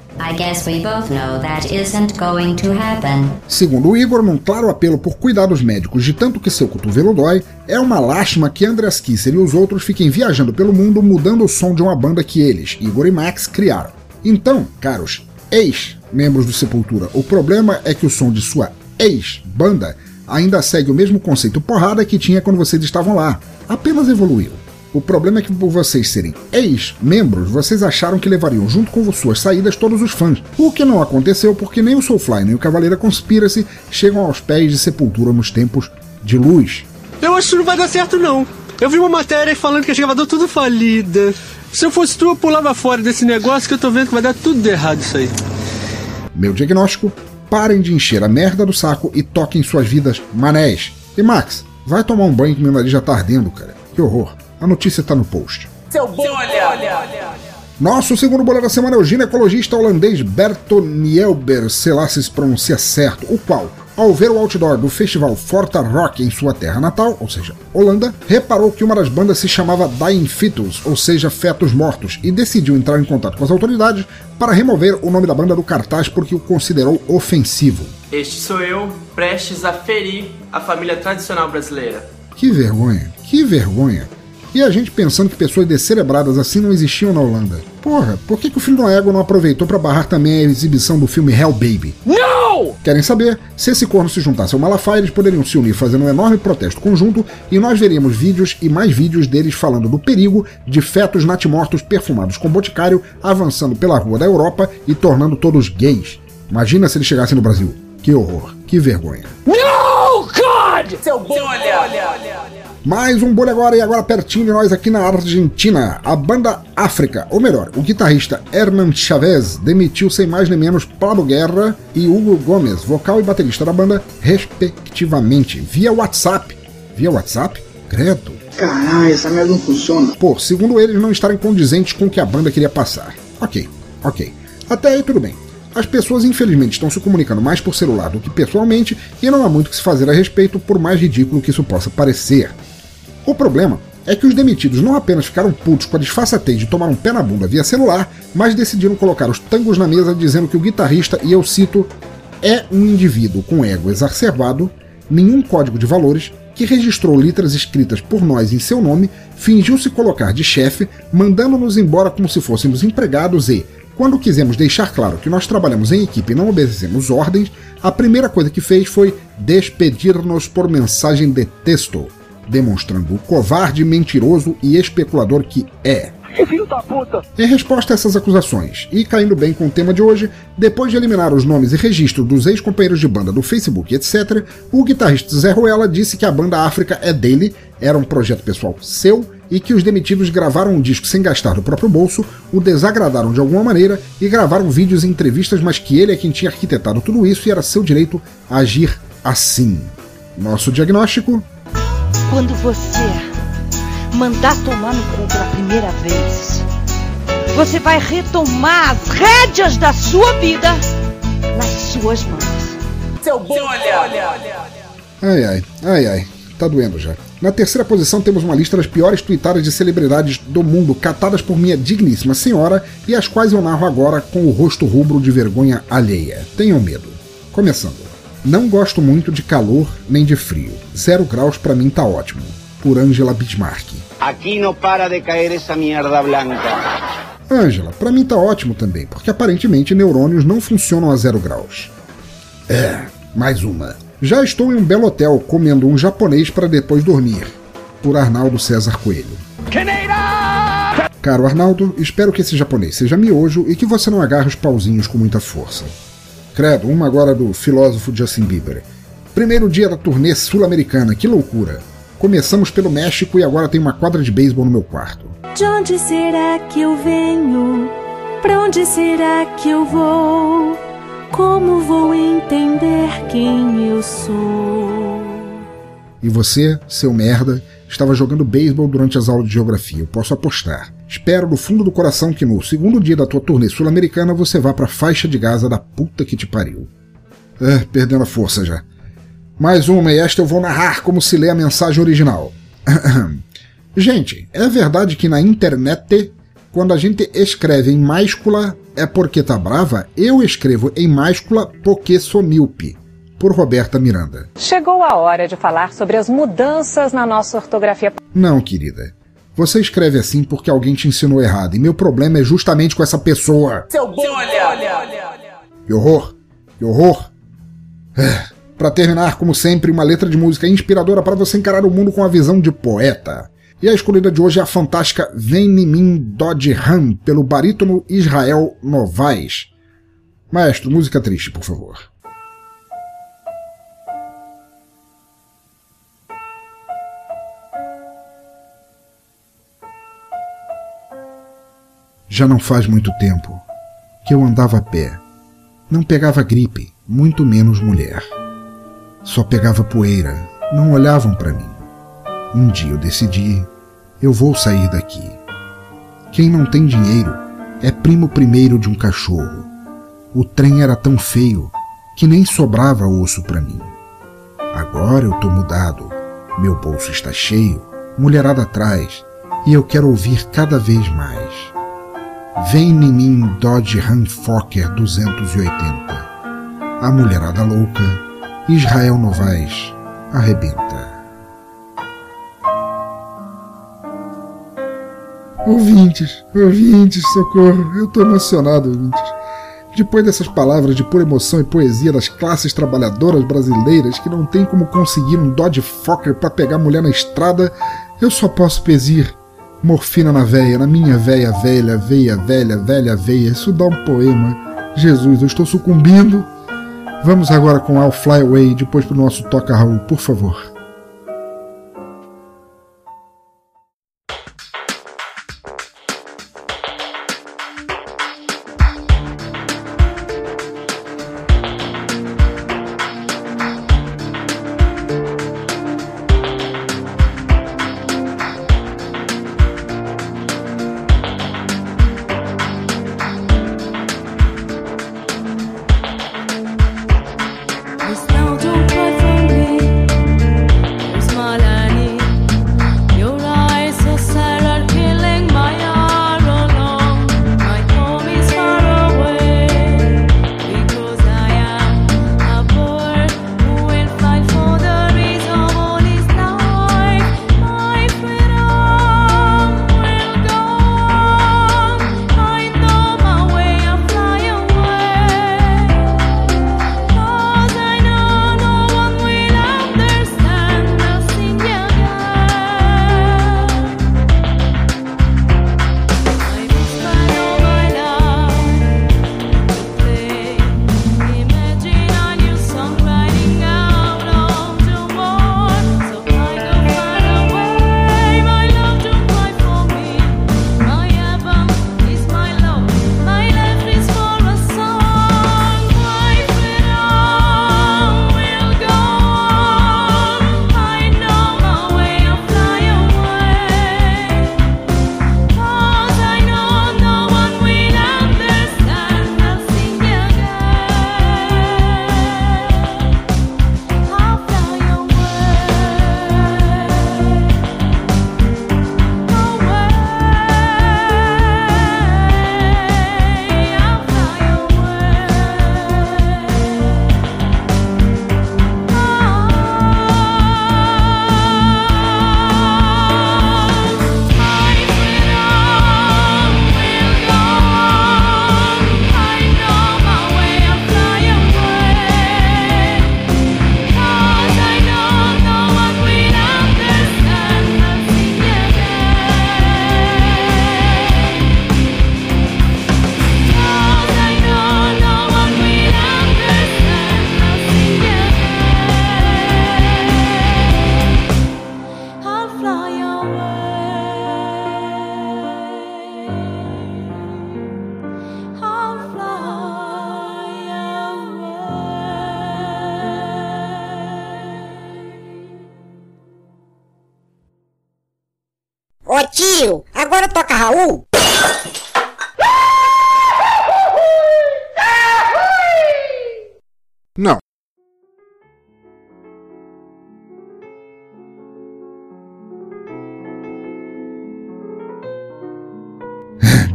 S1: Segundo Igor, num claro apelo por cuidados médicos de tanto que seu cotovelo dói, é uma lástima que Andreas Kisser e os outros fiquem viajando pelo mundo mudando o som de uma banda que eles, Igor e Max, criaram. Então, caros ex-membros do Sepultura, o problema é que o som de sua ex-banda ainda segue o mesmo conceito porrada que tinha quando vocês estavam lá, apenas evoluiu. O problema é que por vocês serem ex-membros, vocês acharam que levariam junto com suas saídas todos os fãs, o que não aconteceu porque nem o Soulfly nem o Cavaleira Conspiracy chegam aos pés de Sepultura nos tempos de luz.
S17: Eu acho que não vai dar certo não. Eu vi uma matéria falando que a gravadora tudo falida. Se eu fosse tu, eu pulava fora desse negócio que eu tô vendo que vai dar tudo de errado isso aí.
S1: Meu diagnóstico: parem de encher a merda do saco e toquem suas vidas manés. E Max, vai tomar um banho que meu nariz já tá ardendo, cara. Que horror. A notícia tá no post.
S3: Seu bolha!
S1: Nosso segundo bolha da semana é o ginecologista holandês Berto Nielber, sei lá se se pronuncia certo, o qual, ao ver o outdoor do festival Forta Rock em sua terra natal, ou seja, Holanda, reparou que uma das bandas se chamava Dying Fetus, ou seja, fetos mortos, e decidiu entrar em contato com as autoridades para remover o nome da banda do cartaz porque o considerou ofensivo.
S3: Este sou eu, prestes a ferir a família tradicional brasileira.
S1: Que vergonha, que vergonha. E a gente pensando que pessoas descerebradas assim não existiam na Holanda. Porra, por que, que o filho do Ego não aproveitou para barrar também a exibição do filme Hell Baby?
S3: Não!
S1: Querem saber? Se esse corno se juntasse ao Malafaia, eles poderiam se unir fazendo um enorme protesto conjunto e nós veríamos vídeos e mais vídeos deles falando do perigo de fetos natimortos perfumados com boticário avançando pela rua da Europa e tornando todos gays. Imagina se eles chegassem no Brasil. Que horror, que vergonha.
S3: No, God! Seu bolha!
S1: Mais um bolha agora e agora pertinho de nós aqui na Argentina. A banda África, ou melhor, o guitarrista Hernan Chavez demitiu sem mais nem menos Pablo Guerra e Hugo Gomes, vocal e baterista da banda, respectivamente, via WhatsApp. Via WhatsApp? Credo.
S18: Caralho, essa merda não funciona.
S1: Pô, segundo eles, não estarem condizentes com o que a banda queria passar. Ok, ok. Até aí tudo bem. As pessoas infelizmente estão se comunicando mais por celular do que pessoalmente e não há muito o que se fazer a respeito, por mais ridículo que isso possa parecer. O problema é que os demitidos não apenas ficaram putos com a disfarçatez de tomar um pé na bunda via celular, mas decidiram colocar os tangos na mesa dizendo que o guitarrista, e eu cito, é um indivíduo com ego exacerbado, nenhum código de valores, que registrou letras escritas por nós em seu nome, fingiu se colocar de chefe, mandando-nos embora como se fôssemos empregados e, quando quisemos deixar claro que nós trabalhamos em equipe e não obedecemos ordens, a primeira coisa que fez foi despedir-nos por mensagem de texto demonstrando o covarde, mentiroso e especulador que é.
S19: Filho da puta!
S1: Em resposta a essas acusações, e caindo bem com o tema de hoje, depois de eliminar os nomes e registros dos ex-companheiros de banda do Facebook, etc., o guitarrista Zé Ruela disse que a banda África é dele, era um projeto pessoal seu, e que os demitidos gravaram um disco sem gastar do próprio bolso, o desagradaram de alguma maneira e gravaram vídeos e entrevistas, mas que ele é quem tinha arquitetado tudo isso e era seu direito agir assim. Nosso diagnóstico:
S10: quando você mandar tomar no cu pela primeira vez, você vai retomar as rédeas da sua vida nas suas mãos.
S3: Seu bolha!
S1: Ai ai, ai ai, tá doendo já. Na terceira posição temos uma lista das piores tweetadas de celebridades do mundo, catadas por minha digníssima senhora e as quais eu narro agora com o rosto rubro de vergonha alheia. Tenham medo. Começando. Não gosto muito de calor nem de frio. Zero graus para mim tá ótimo. Por Angela Bismarck.
S20: Aqui não para de cair essa merda blanca.
S1: Angela, para mim tá ótimo também, porque aparentemente neurônios não funcionam a zero graus. É, mais uma. Já estou em um belo hotel comendo um japonês para depois dormir. Por Arnaldo César Coelho. Caro Arnaldo, espero que esse japonês seja miojo e que você não agarre os pauzinhos com muita força. Credo, uma agora do filósofo Justin Bieber. Primeiro dia da turnê sul-americana, que loucura! Começamos pelo México e agora tem uma quadra de beisebol no meu quarto.
S21: De onde será que eu venho? Pra onde será que eu vou? Como vou entender quem eu sou?
S1: E você, seu merda, estava jogando beisebol durante as aulas de geografia, eu posso apostar. Espero do fundo do coração que no segundo dia da tua turnê sul-americana você vá pra faixa de Gaza da puta que te pariu. É, perdendo a força já. Mais uma, e esta eu vou narrar como se lê a mensagem original. gente, é verdade que na internet, quando a gente escreve em maiúscula é porque tá brava? Eu escrevo em maiúscula porque sou míope. Por Roberta Miranda.
S22: Chegou a hora de falar sobre as mudanças na nossa ortografia.
S1: Não, querida. Você escreve assim porque alguém te ensinou errado, e meu problema é justamente com essa pessoa.
S3: Seu bom, olha!
S1: Que horror! Que horror! É. Para terminar, como sempre, uma letra de música inspiradora para você encarar o mundo com a visão de poeta. E a escolhida de hoje é a fantástica Vem em mim Dodge Ram, pelo barítono Israel Novaes. Maestro, música triste, por favor. Já não faz muito tempo que eu andava a pé. Não pegava gripe, muito menos mulher. Só pegava poeira, não olhavam para mim. Um dia eu decidi, eu vou sair daqui. Quem não tem dinheiro é primo primeiro de um cachorro. O trem era tão feio que nem sobrava osso para mim. Agora eu tô mudado, meu bolso está cheio, mulherada atrás, e eu quero ouvir cada vez mais. Vem em mim Dodge Ram Fokker 280. A mulherada louca, Israel Novaes, arrebenta. Ouvintes, ouvintes, socorro, eu tô emocionado, ouvintes. Depois dessas palavras de pura emoção e poesia das classes trabalhadoras brasileiras que não tem como conseguir um Dodge Fokker para pegar mulher na estrada, eu só posso pedir morfina na veia, na minha veia velha, veia velha, velha veia. Isso dá um poema. Jesus, eu estou sucumbindo. Vamos agora com I'll Fly Away, depois pro nosso Toca Raul, por favor.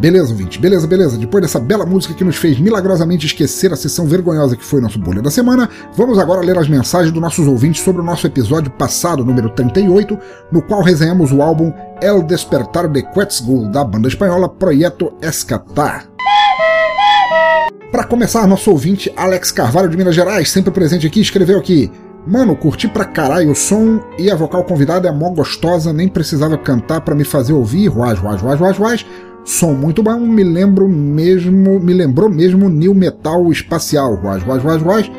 S1: Beleza, ouvinte, beleza, beleza. Depois dessa bela música que nos fez milagrosamente esquecer a sessão vergonhosa que foi nosso bolha da semana, vamos agora ler as mensagens dos nossos ouvintes sobre o nosso episódio passado, número 38, no qual resenhamos o álbum El Despertar de Quetzgul, da banda espanhola Projeto Escatar. Para começar, nosso ouvinte Alex Carvalho de Minas Gerais, sempre presente aqui, escreveu aqui: Mano, curti pra caralho o som e a vocal convidada é mó gostosa, nem precisava cantar para me fazer ouvir, ruas, ruas, ruas, ruas, ruas. Som muito bom, me lembro mesmo, me lembrou mesmo New Metal Espacial, ruas, ruas, ruas, ruas.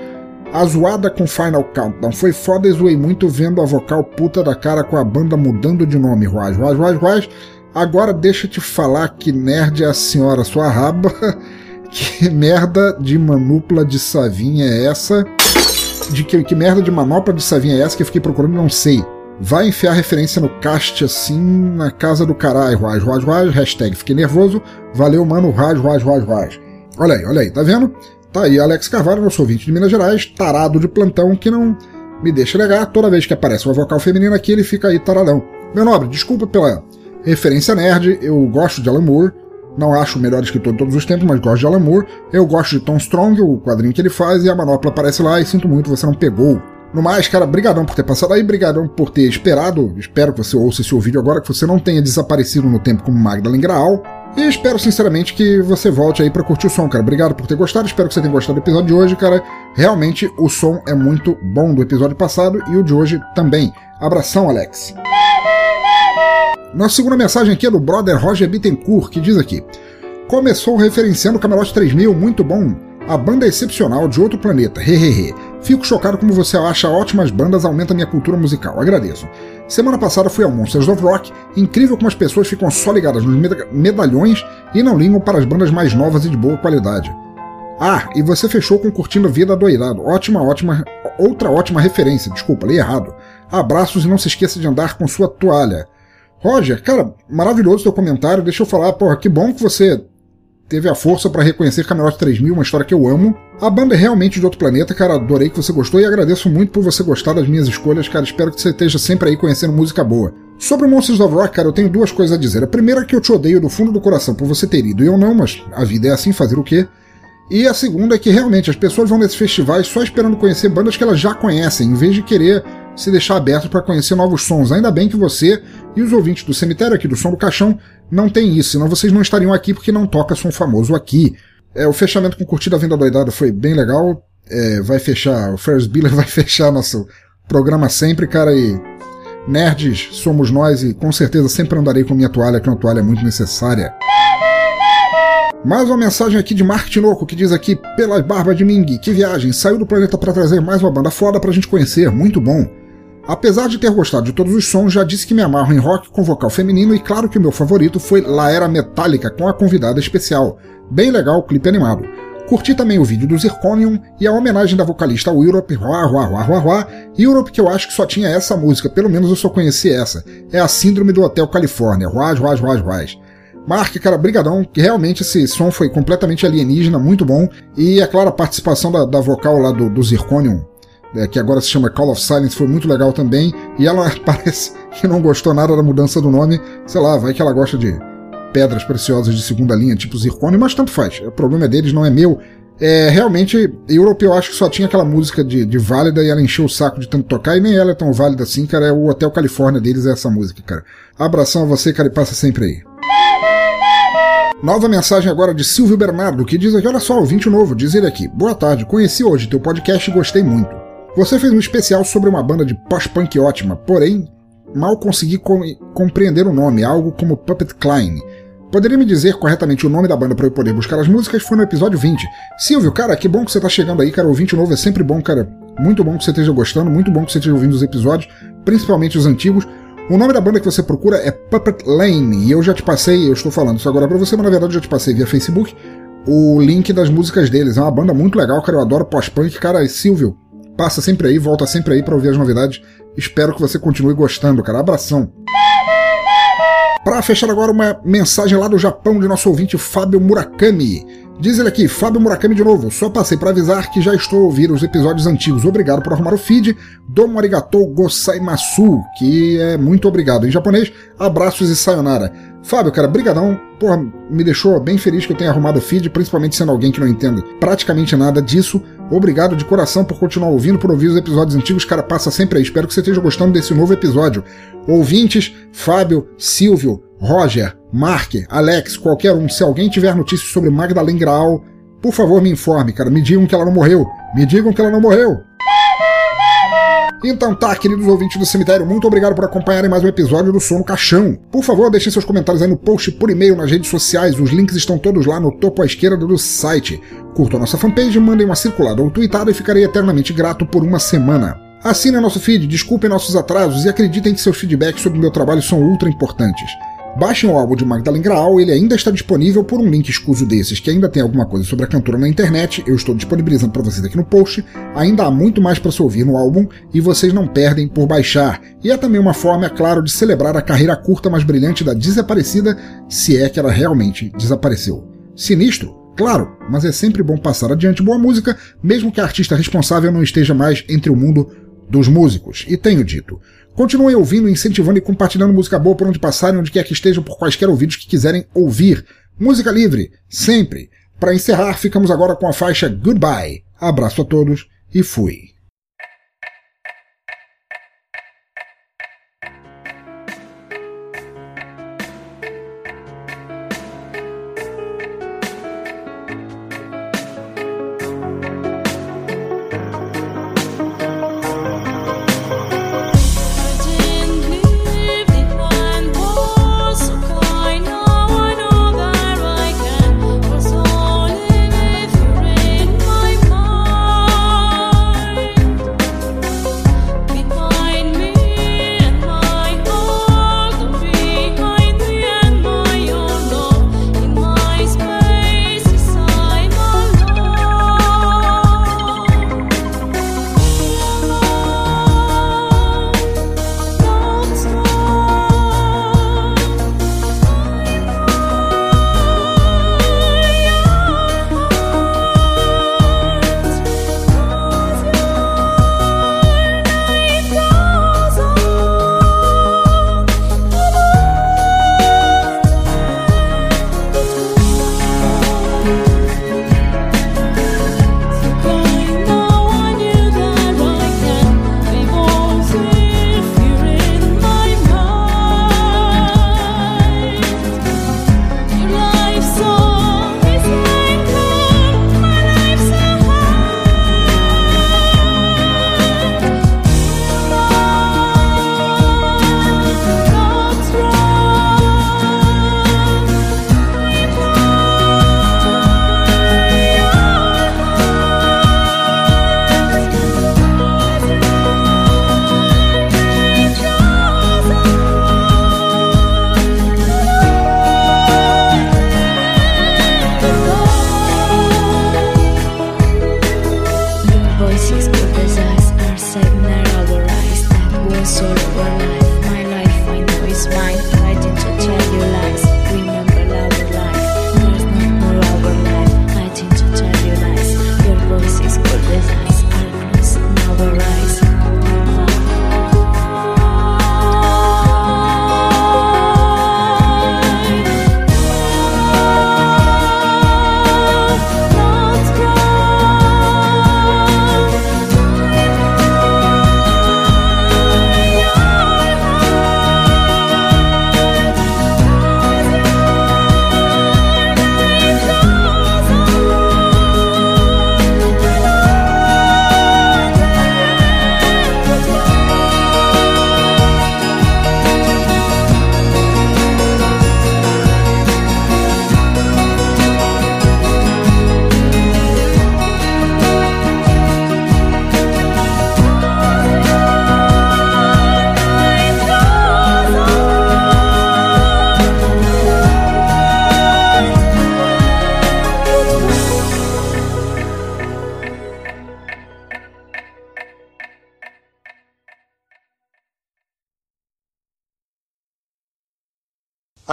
S1: A zoada com Final Countdown foi foda e zoei muito vendo a vocal puta da cara com a banda mudando de nome, ruas, ruas, ruas, ruas. Agora deixa te falar que nerd é a senhora sua raba. Que merda de manopla de savinha é essa? De que, que merda de manopla de savinha é essa que eu fiquei procurando não sei. Vai enfiar referência no cast assim na casa do caralho, ruas, ruas, ruas, hashtag fiquei nervoso, valeu mano, ruas, ruas, ruas, ruas. Olha aí, olha aí, tá vendo? Tá aí Alex Carvalho, nosso ouvinte de Minas Gerais, tarado de plantão que não me deixa negar, toda vez que aparece uma vocal feminina aqui ele fica aí taradão. Meu nobre, desculpa pela referência nerd, eu gosto de Alan Moore, não acho o melhor escritor de todos os tempos, mas gosto de Alan Moore. Eu gosto de Tom Strong, o quadrinho que ele faz, e a manopla aparece lá e sinto muito, você não pegou. No mais, cara, brigadão por ter passado aí, brigadão por ter esperado. Espero que você ouça esse vídeo agora, que você não tenha desaparecido no tempo como Magdalene Graal. E espero sinceramente que você volte aí para curtir o som, cara. Obrigado por ter gostado, espero que você tenha gostado do episódio de hoje, cara. Realmente o som é muito bom do episódio passado e o de hoje também. Abração, Alex. Nossa segunda mensagem aqui é do brother Roger Bittencourt, que diz aqui: Começou referenciando o Camelot 3000, muito bom. A banda é excepcional de outro planeta, hehehe. Fico chocado como você acha ótimas bandas, aumenta minha cultura musical. Agradeço. Semana passada fui ao Monsters of Rock, incrível como as pessoas ficam só ligadas nos medalhões e não ligam para as bandas mais novas e de boa qualidade. Ah, e você fechou com Curtindo a Vida Doirado. Ótima, ótima, outra ótima referência. Desculpa, li errado. Abraços e não se esqueça de andar com sua toalha. Roger, cara, maravilhoso teu comentário. Deixa eu falar, porra, que bom que você teve a força para reconhecer Camelot 3000, uma história que eu amo. A banda é realmente de outro planeta, cara. Adorei que você gostou e agradeço muito por você gostar das minhas escolhas, cara. Espero que você esteja sempre aí conhecendo música boa. Sobre Monsters of Rock, cara, eu tenho duas coisas a dizer. A primeira é que eu te odeio do fundo do coração por você ter ido e eu não, mas a vida é assim, fazer o quê? E a segunda é que realmente as pessoas vão nesses festivais só esperando conhecer bandas que elas já conhecem, em vez de querer se deixar aberto para conhecer novos sons. Ainda bem que você e os ouvintes do cemitério aqui do Som do Caixão não tem isso, senão vocês não estariam aqui porque não toca som famoso aqui. É, o fechamento com Curtida Vinda Doidada foi bem legal. É, vai fechar, o Ferris Bueller vai fechar nosso programa sempre, cara, e nerds somos nós e com certeza sempre andarei com minha toalha, que é uma toalha muito necessária. Mais uma mensagem aqui de Mark Tinoco que diz aqui: Pela barba de Ming, que viagem, saiu do planeta para trazer mais uma banda foda pra gente conhecer, muito bom. Apesar de ter gostado de todos os sons, já disse que me amarro em rock com vocal feminino e claro que o meu favorito foi La Era Metallica com a convidada especial. Bem legal o clipe animado. Curti também o vídeo do Zirconium e a homenagem da vocalista ao Europe, Ruá, Ruá, Ruá, Ruá, Ruá, Europe que eu acho que só tinha essa música, pelo menos eu só conheci essa. É a Síndrome do Hotel Califórnia, Ruá, Ruá, Ruá, Ruá. Mark, cara, brigadão, que realmente esse som foi completamente alienígena, muito bom. E, é claro, a participação da, da vocal lá do, do Zirconium, é, que agora se chama Call of Silence, foi muito legal também. E ela parece que não gostou nada da mudança do nome. Sei lá, vai que ela gosta de pedras preciosas de segunda linha, tipo Zirconium, mas tanto faz. O problema é deles, não é meu. É, realmente, Europe eu acho que só tinha aquela música de, de válida e ela encheu o saco de tanto tocar, e nem ela é tão válida assim, cara. É o Hotel Califórnia deles é essa música, cara. Abração a você, cara, e passa sempre aí. Nova mensagem agora de Silvio Bernardo, que diz aqui: Olha só, ouvinte novo, diz ele aqui. Boa tarde, conheci hoje teu podcast e gostei muito. Você fez um especial sobre uma banda de post-punk ótima, porém, mal consegui com compreender o nome, algo como Puppet Klein. Poderia me dizer corretamente o nome da banda para eu poder buscar as músicas? Foi no episódio 20. Silvio, cara, que bom que você tá chegando aí, cara. Ouvinte novo é sempre bom, cara. Muito bom que você esteja gostando, muito bom que você esteja ouvindo os episódios, principalmente os antigos. O nome da banda que você procura é Puppet Lane, e eu já te passei, eu estou falando isso agora para você, mas na verdade eu já te passei via Facebook o link das músicas deles. É uma banda muito legal, cara, eu adoro pós-punk. Cara, Silvio, passa sempre aí, volta sempre aí para ouvir as novidades. Espero que você continue gostando, cara. Abração. Para fechar agora, uma mensagem lá do Japão de nosso ouvinte Fábio Murakami. Diz ele aqui, Fábio Murakami de novo, só passei para avisar que já estou a ouvir os episódios antigos. Obrigado por arrumar o feed. Domo arigatou gozaimasu, que é muito obrigado. Em japonês, abraços e sayonara. Fábio, cara, brigadão. Porra, me deixou bem feliz que eu tenha arrumado o feed, principalmente sendo alguém que não entende praticamente nada disso. Obrigado de coração por continuar ouvindo, por ouvir os episódios antigos. Cara, passa sempre aí. Espero que você esteja gostando desse novo episódio. Ouvintes, Fábio, Silvio, Roger, Mark, Alex, qualquer um, se alguém tiver notícias sobre Magdalene Graal, por favor me informe, cara. Me digam que ela não morreu. Me digam que ela não morreu. Então tá, queridos ouvintes do cemitério, muito obrigado por acompanharem mais um episódio do Som no Caixão. Por favor, deixem seus comentários aí no post por e-mail nas redes sociais, os links estão todos lá no topo à esquerda do site. Curtam nossa fanpage, mandem uma circulada ou tweetada e ficarei eternamente grato por uma semana. Assinem nosso feed, desculpem nossos atrasos e acreditem que seus feedbacks sobre o meu trabalho são ultra importantes. Baixem o álbum de Magdalene Graal, ele ainda está disponível por um link escuso desses que ainda tem alguma coisa sobre a cantora na internet, eu estou disponibilizando para vocês aqui no post. Ainda há muito mais para se ouvir no álbum e vocês não perdem por baixar. E é também uma forma, é claro, de celebrar a carreira curta mais brilhante da desaparecida, se é que ela realmente desapareceu. Sinistro? Claro, mas é sempre bom passar adiante boa música, mesmo que a artista responsável não esteja mais entre o mundo dos músicos. E tenho dito. Continuem ouvindo, incentivando e compartilhando música boa por onde passarem, onde quer que estejam, por quaisquer ouvidos que quiserem ouvir. Música livre, sempre. Para encerrar, ficamos agora com a faixa Goodbye. Abraço a todos e fui.